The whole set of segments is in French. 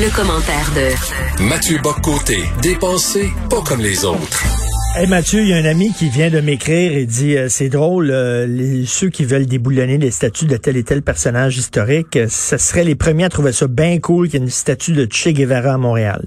Le, commentaire de Mathieu Boccoté, dépensé pas comme les autres. Hey Mathieu, il y a un ami qui vient de m'écrire et dit euh, c'est drôle, euh, les, ceux qui veulent déboulonner les statues de tel et tel personnage historique, euh, ce serait les premiers à trouver ça bien cool qu'il y ait une statue de Che Guevara à Montréal.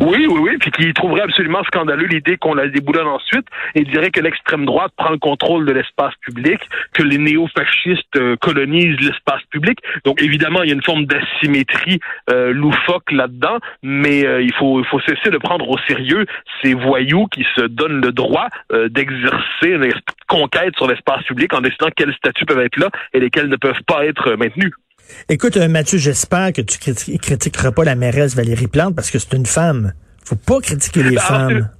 Oui, oui, oui, puis qui trouverait absolument scandaleux l'idée qu'on la déboulonne ensuite et dirait que l'extrême droite prend le contrôle de l'espace public, que les néo-fascistes euh, colonisent l'espace public. Donc évidemment, il y a une forme d'asymétrie euh, loufoque là-dedans, mais euh, il faut il faut cesser de prendre au sérieux ces voyous qui se donnent le droit d'exercer une conquête sur l'espace public en décidant quels statuts peuvent être là et lesquels ne peuvent pas être maintenus. Écoute, euh, Mathieu, j'espère que tu critiqueras pas la mairesse Valérie Plante parce que c'est une femme. Faut pas critiquer les ben, femmes.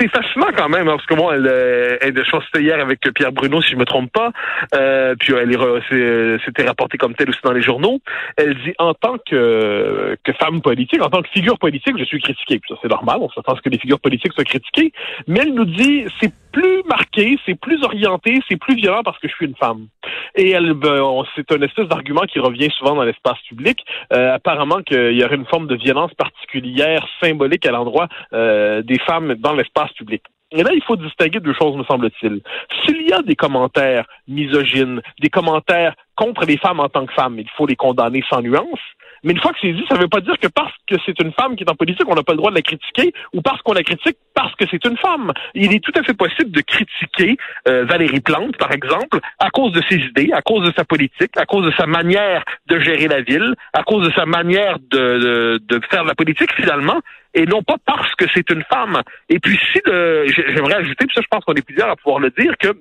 C'est fascinant quand même, hein, parce que moi, elle, euh, elle, je pense hier avec Pierre Bruno, si je me trompe pas, euh, puis elle s'était rapportée comme telle aussi dans les journaux. Elle dit en tant que, que femme politique, en tant que figure politique, je suis critiquée. Puis ça, c'est normal, on s'attend à ce que les figures politiques soient critiquées. Mais elle nous dit, c'est plus marqué, c'est plus orienté, c'est plus violent parce que je suis une femme. Et elle, ben, c'est un espèce d'argument qui revient souvent dans l'espace public. Euh, apparemment qu'il y aurait une forme de violence particulière, symbolique à l'endroit euh, des femmes dans l'espace public. Et là, il faut distinguer deux choses, me semble-t-il. S'il y a des commentaires misogynes, des commentaires contre les femmes en tant que femmes, il faut les condamner sans nuance. Mais une fois que c'est dit, ça ne veut pas dire que parce que c'est une femme qui est en politique, on n'a pas le droit de la critiquer, ou parce qu'on la critique parce que c'est une femme. Il est tout à fait possible de critiquer euh, Valérie Plante, par exemple, à cause de ses idées, à cause de sa politique, à cause de sa manière de gérer la ville, à cause de sa manière de, de, faire de la politique finalement, et non pas parce que c'est une femme. Et puis si j'aimerais ajouter, puis ça je pense qu'on est plusieurs à pouvoir le dire, que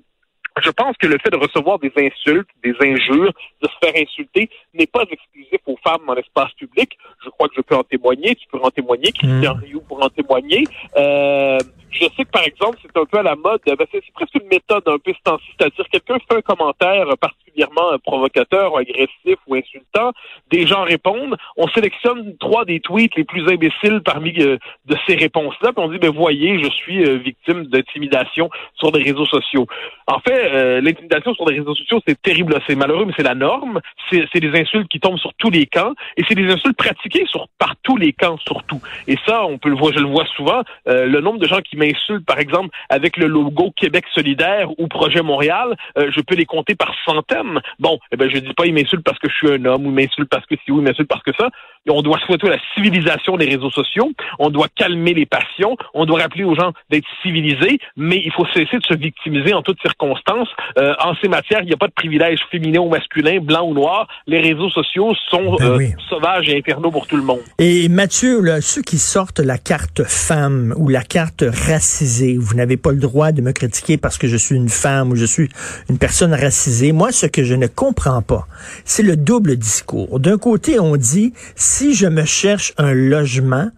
je pense que le fait de recevoir des insultes, des injures, de se faire insulter, n'est pas exclusif aux femmes dans l'espace public. Je crois que je peux en témoigner, tu peux en témoigner, Christian mmh. Rioux pour en témoigner. Euh, je sais que, par exemple, c'est un peu à la mode, ben, c'est presque une méthode un peu ce c'est-à-dire quelqu'un fait un commentaire particulièrement provocateur, agressif ou insultant, des gens répondent, on sélectionne trois des tweets les plus imbéciles parmi euh, de ces réponses-là, puis on dit, ben voyez, je suis euh, victime d'intimidation sur des réseaux sociaux. En fait, euh, l'intimidation sur des réseaux sociaux, c'est terrible, c'est malheureux, mais c'est la norme. C'est des insultes qui tombent sur tous les camps, et c'est des insultes pratiquées sur par tous les camps surtout. Et ça, on peut le voir, je le vois souvent, le nombre de gens qui m'insultent, par exemple, avec le logo Québec solidaire ou Projet Montréal, euh, je peux les compter par centaines. Bon, eh ben, je dis pas, ils m'insultent parce que je suis un homme, ou ils m'insultent parce que si, ou ils m'insultent parce que ça. On doit souhaiter la civilisation des réseaux sociaux, on doit calmer les passions, on doit rappeler aux gens d'être civilisés, mais il faut cesser de se victimiser en toutes circonstances. Euh, en ces matières, il n'y a pas de privilège féminin ou masculin, blanc ou noir. Les réseaux sociaux sont ben euh, sauvages et infernaux pour tout le monde. Et Mathieu, là, ceux qui sortent la carte femme ou la carte racisé. Vous n'avez pas le droit de me critiquer parce que je suis une femme ou je suis une personne racisée. Moi, ce que je ne comprends pas, c'est le double discours. D'un côté, on dit, si je me cherche un logement,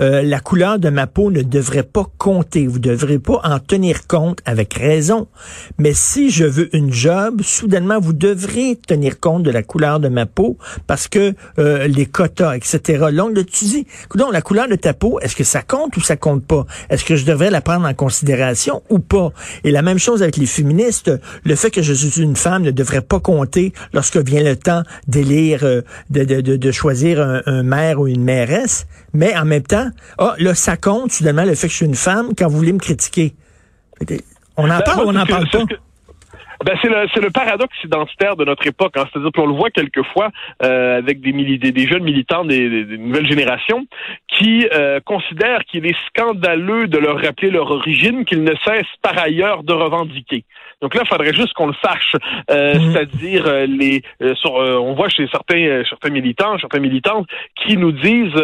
euh, la couleur de ma peau ne devrait pas compter. Vous ne devrez pas en tenir compte avec raison. Mais si je veux une job, soudainement, vous devrez tenir compte de la couleur de ma peau parce que euh, les quotas, etc. L'ongle, tu dis, donc la couleur de ta peau, est-ce que ça compte ou ça compte pas? Est-ce que je devrais la prendre en considération ou pas? Et la même chose avec les féministes. Le fait que je suis une femme ne devrait pas compter lorsque vient le temps d'élire, euh, de, de, de, choisir un, un maire ou une mairesse. Mais en même temps, ah, là, ça compte, soudainement, le fait que je suis une femme quand vous voulez me critiquer. On en ben, parle ou on n'en parle pas? Ben c'est le c'est le paradoxe identitaire de notre époque. Hein. C'est-à-dire qu'on le voit quelquefois euh, avec des, des, des jeunes militants des, des nouvelles générations qui euh, considèrent qu'il est scandaleux de leur rappeler leur origine qu'ils ne cessent par ailleurs de revendiquer. Donc là, il faudrait juste qu'on le sache, euh, mhm. c'est-à-dire les sur, on voit chez certains certains militants, certaines militantes qui nous disent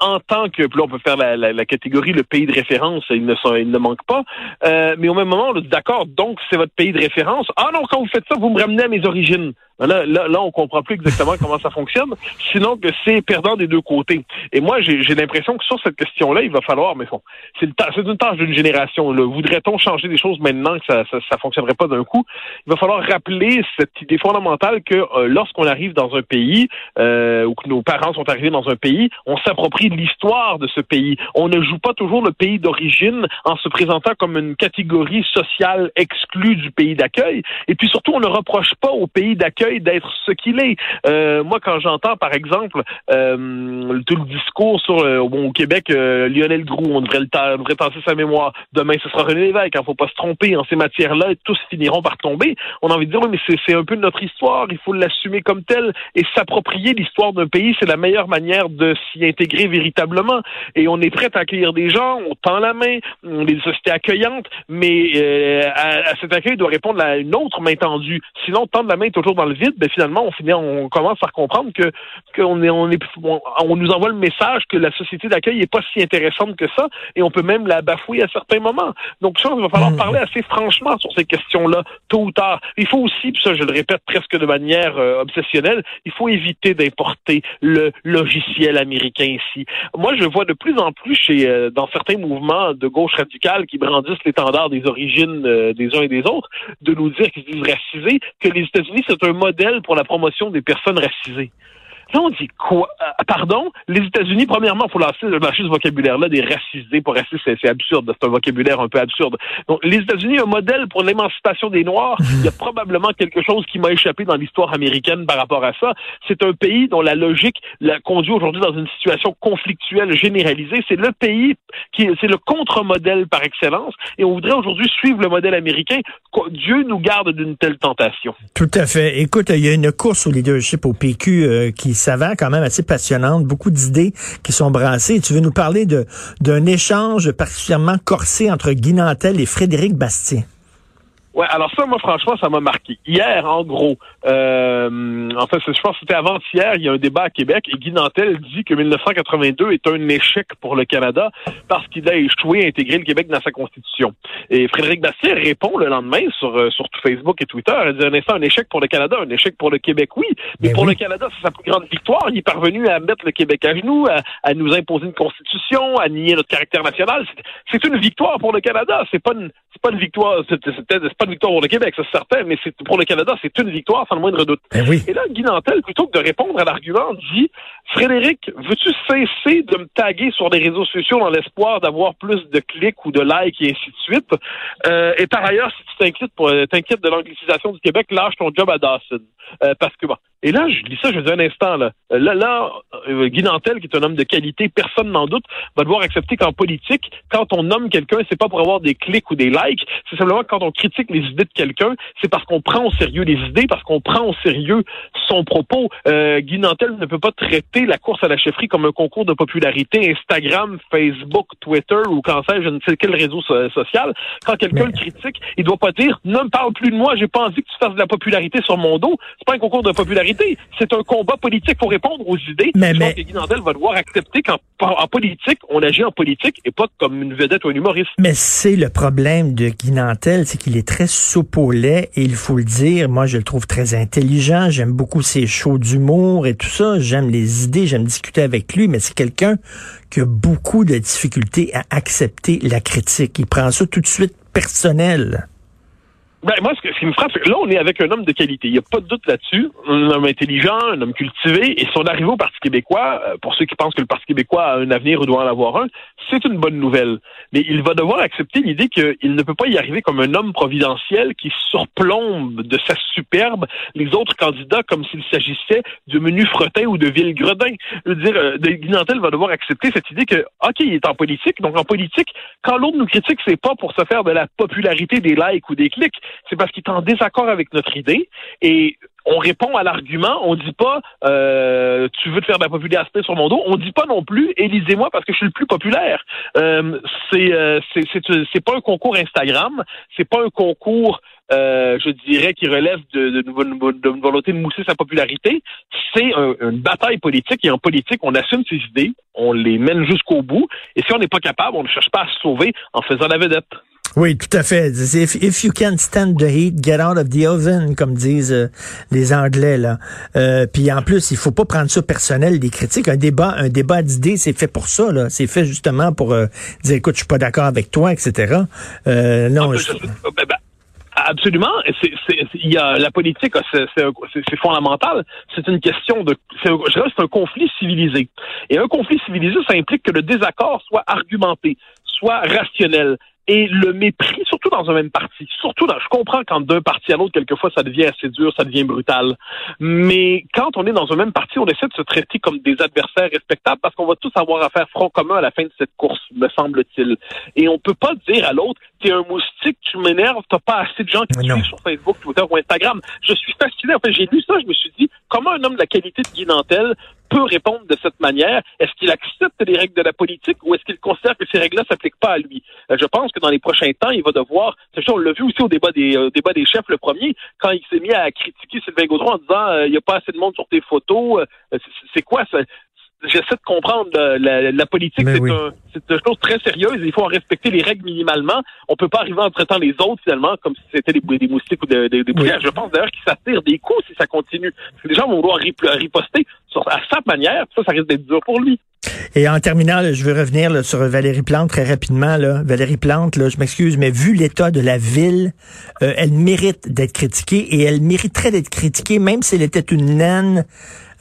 en tant que, là on peut faire la, catégorie le pays de référence, il ne, il ne manque pas, euh, mais au même moment, d'accord, donc c'est votre pays de référence. Ah non, quand vous faites ça, vous me ramenez à mes origines. Là, là, là, on comprend plus exactement comment ça fonctionne, sinon que c'est perdant des deux côtés. Et moi, j'ai l'impression que sur cette question-là, il va falloir, mais bon, c'est une tâche d'une génération. Voudrait-on changer des choses maintenant que ça, ça, ça fonctionnerait pas d'un coup? Il va falloir rappeler cette idée fondamentale que euh, lorsqu'on arrive dans un pays euh, ou que nos parents sont arrivés dans un pays, on s'approprie l'histoire de ce pays. On ne joue pas toujours le pays d'origine en se présentant comme une catégorie sociale exclue du pays d'accueil. Et puis surtout, on ne reproche pas au pays d'accueil d'être ce qu'il est. Euh, moi, quand j'entends, par exemple, euh, tout le discours sur euh, au Québec, Lionel Groux, on devrait, le passer sa mémoire. Demain, ce sera René Lévesque. Il hein, faut pas se tromper. En ces matières-là, tous finiront par tomber. On a envie de dire, oui, mais c'est un peu notre histoire. Il faut l'assumer comme tel et s'approprier l'histoire d'un pays. C'est la meilleure manière de s'y intégrer véritablement. Et on est prêt à accueillir des gens. On tend la main. On est des sociétés accueillantes. Mais à, cet accueil doit répondre à une autre main tendue. Sinon, tendre la main est toujours dans le vide, ben finalement, on finit, on commence à comprendre que qu'on est, on est, on, nous envoie le message que la société d'accueil n'est pas si intéressante que ça, et on peut même la bafouer à certains moments. Donc, ça, il va falloir mm. parler assez franchement sur ces questions-là, tôt ou tard. Il faut aussi, puis ça, je le répète presque de manière euh, obsessionnelle, il faut éviter d'importer le logiciel américain ici. Moi, je vois de plus en plus chez, euh, dans certains mouvements de gauche radicale qui brandissent l'étendard des origines euh, des uns et des autres, de nous dire qu'ils se disent racisés, que les États-Unis, c'est un modèle pour la promotion des personnes racisées. Là, on dit quoi? Euh, pardon? Les États-Unis, premièrement, il faut lancer, lâcher ce vocabulaire-là des racisés. Pour racistes, c'est absurde. C'est un vocabulaire un peu absurde. Donc, les États-Unis, un modèle pour l'émancipation des Noirs. Il y a probablement quelque chose qui m'a échappé dans l'histoire américaine par rapport à ça. C'est un pays dont la logique la conduit aujourd'hui dans une situation conflictuelle généralisée. C'est le pays qui, c'est le contre-modèle par excellence. Et on voudrait aujourd'hui suivre le modèle américain. Dieu nous garde d'une telle tentation. Tout à fait. Écoute, il y a une course au leadership au PQ euh, qui s'avère quand même assez passionnante, beaucoup d'idées qui sont brassées. Tu veux nous parler de d'un échange particulièrement corsé entre Guy Nantel et Frédéric Bastien? Ouais, alors ça, moi, franchement, ça m'a marqué. Hier, en gros, euh, en fait, je pense que c'était avant-hier, il y a un débat à Québec et Guy Nantel dit que 1982 est un échec pour le Canada parce qu'il a échoué à intégrer le Québec dans sa constitution. Et Frédéric Bastien répond le lendemain sur, euh, sur Facebook et Twitter, il dit un instant, un échec pour le Canada, un échec pour le Québec, oui, mais, pour le Canada, c'est sa plus grande victoire. Il est parvenu à mettre le Québec à genoux, à, à nous imposer une constitution, à nier notre caractère national. C'est une victoire pour le Canada. C'est pas une, c'est pas une victoire, c'est pas une victoire pour le Québec, c'est certain, mais c'est pour le Canada, c'est une victoire sans le moindre doute. Et là, Guy plutôt que de répondre à l'argument, dit Frédéric, veux-tu cesser de me taguer sur les réseaux sociaux dans l'espoir d'avoir plus de clics ou de likes et ainsi de suite? Euh, et par ailleurs, si tu t'inquiètes euh, t'inquiètes de l'anglicisation du Québec, lâche ton job à Dawson. Euh, parce que bon, et là, je lis ça, je dis un instant, là. Là, là euh, Guy Nantel, qui est un homme de qualité, personne n'en doute, va devoir accepter qu'en politique, quand on nomme quelqu'un, c'est pas pour avoir des clics ou des likes, c'est simplement quand on critique les idées de quelqu'un, c'est parce qu'on prend au sérieux les idées, parce qu'on prend au sérieux son propos. Euh, Guy Nantel ne peut pas traiter la course à la chefferie comme un concours de popularité Instagram, Facebook, Twitter ou quand sais je ne sais quel réseau social. Quand quelqu'un le critique, il doit pas dire, ne me parle plus de moi, j'ai pas envie que tu fasses de la popularité sur mon dos. C'est pas un concours de popularité c'est un combat politique pour répondre aux idées. Mais, je pense que Guy Nandel va devoir accepter qu'en en politique, on agit en politique et pas comme une vedette ou un humoriste. Mais c'est le problème de Guy Nantel, c'est qu'il est très soupe au lait et il faut le dire, moi je le trouve très intelligent, j'aime beaucoup ses shows d'humour et tout ça, j'aime les idées, j'aime discuter avec lui, mais c'est quelqu'un qui a beaucoup de difficultés à accepter la critique. Il prend ça tout de suite personnel. Ben, moi, ce, qui me frappe, c'est que là, on est avec un homme de qualité. Il n'y a pas de doute là-dessus. Un homme intelligent, un homme cultivé. Et son arrivée au Parti québécois, euh, pour ceux qui pensent que le Parti québécois a un avenir ou doit en avoir un, c'est une bonne nouvelle. Mais il va devoir accepter l'idée qu'il ne peut pas y arriver comme un homme providentiel qui surplombe de sa superbe les autres candidats comme s'il s'agissait de menu fretin ou de ville gredin. Je veux dire, euh, va devoir accepter cette idée que, OK, il est en politique. Donc, en politique, quand l'autre nous critique, c'est pas pour se faire de la popularité des likes ou des clics c'est parce qu'il est en désaccord avec notre idée et on répond à l'argument, on dit pas euh, tu veux te faire de la popularité sur mon dos, on dit pas non plus élisez-moi parce que je suis le plus populaire. Euh, c'est euh, c'est pas un concours Instagram, c'est pas un concours euh, je dirais qui relève de, de, volonté de mousser sa popularité, c'est une bataille politique et en politique on assume ses idées, on les mène jusqu'au bout et si on n'est pas capable, on ne cherche pas à se sauver en faisant la vedette. Oui, tout à fait. If, if you can't stand the heat, get out of the oven, comme disent euh, les Anglais là. Euh, puis en plus, il faut pas prendre ça personnel des critiques. Un débat, un débat d'idées, c'est fait pour ça là. C'est fait justement pour euh, dire, écoute, je suis pas d'accord avec toi, etc. Non. Je- Absolument. Il y a, la politique, c'est, fondamental. C'est une question de, c'est, un- je dirais que c'est un conflit civilisé. Et un conflit civilisé, ça implique que le désaccord soit argumenté, soit rationnel. Et le mépris, surtout dans un même parti, surtout dans, je comprends quand d'un parti à l'autre, quelquefois, ça devient assez dur, ça devient brutal. Mais quand on est dans un même parti, on essaie de se traiter comme des adversaires respectables parce qu'on va tous avoir à faire front commun à la fin de cette course, me semble-t-il. Et on peut pas dire à l'autre, t'es un moustique, tu m'énerves, t'as pas assez de gens qui suivent sur Facebook, Twitter ou Instagram. Je suis fasciné. En fait, j'ai lu ça, je me suis dit, comment un homme de la qualité de Guy Nantel peut répondre de cette manière? Est-ce qu'il accepte les règles de la politique ou est-ce qu'il considère que ces règles-là s'appliquent pas à lui? Euh, je pense que dans les prochains temps, il va devoir, on l'a vu aussi au débat des, euh, débat des chefs, le premier, quand il s'est mis à critiquer Sylvain Gaudron en disant, euh, il n'y a pas assez de monde sur tes photos, euh, c'est quoi ça? J'essaie de comprendre euh, la, la politique, Mais c'est oui. un, une chose très sérieuse. Il faut en respecter les règles minimalement. On peut pas arriver en traitant les autres finalement comme si c'était des, des moustiques ou des, bruyères. Je pense d'ailleurs qu'ils s'attirent des coups si ça continue. Les gens vont vouloir rip- riposter sur, à sa manière. Ça, ça risque d'être dur pour lui. Et en terminant, je veux revenir sur Valérie Plante très rapidement. Valérie Plante, je m'excuse, mais vu l'état de la ville, euh, elle mérite d'être critiquée et elle mériterait d'être critiquée même si elle était une naine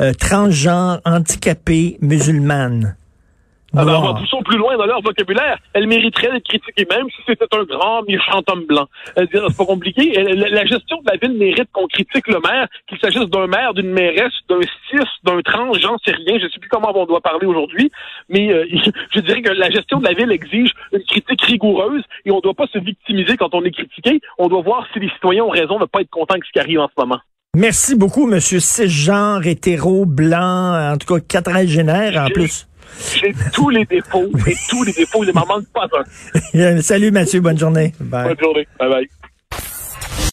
euh, transgenre, handicapée, musulmane. Alors, Noire. en poussant plus loin dans leur vocabulaire, elle mériterait d'être critiquée, même si c'était un grand méchant homme blanc. Elle dirait, c'est pas compliqué. Elle- La, la gestion de la ville mérite qu'on critique le maire, qu'il s'agisse d'un maire, d'une mairesse, d'un cis, d'un trans, j'en sais rien. Je sais plus comment on doit parler aujourd'hui, mais euh, je dirais que la gestion de la ville exige une critique rigoureuse et on doit pas se victimiser quand on est critiqué. On doit voir si les citoyens ont raison de pas être contents de ce qui arrive en ce moment. Merci beaucoup, monsieur cisgenre, hétéro, blanc, en tout cas quadragénaire en plus. J'ai tous les défauts et tous les défauts, il ne m'en manque pas un. Salut Mathieu, bonne journée. Bye. Bonne journée. Bye bye.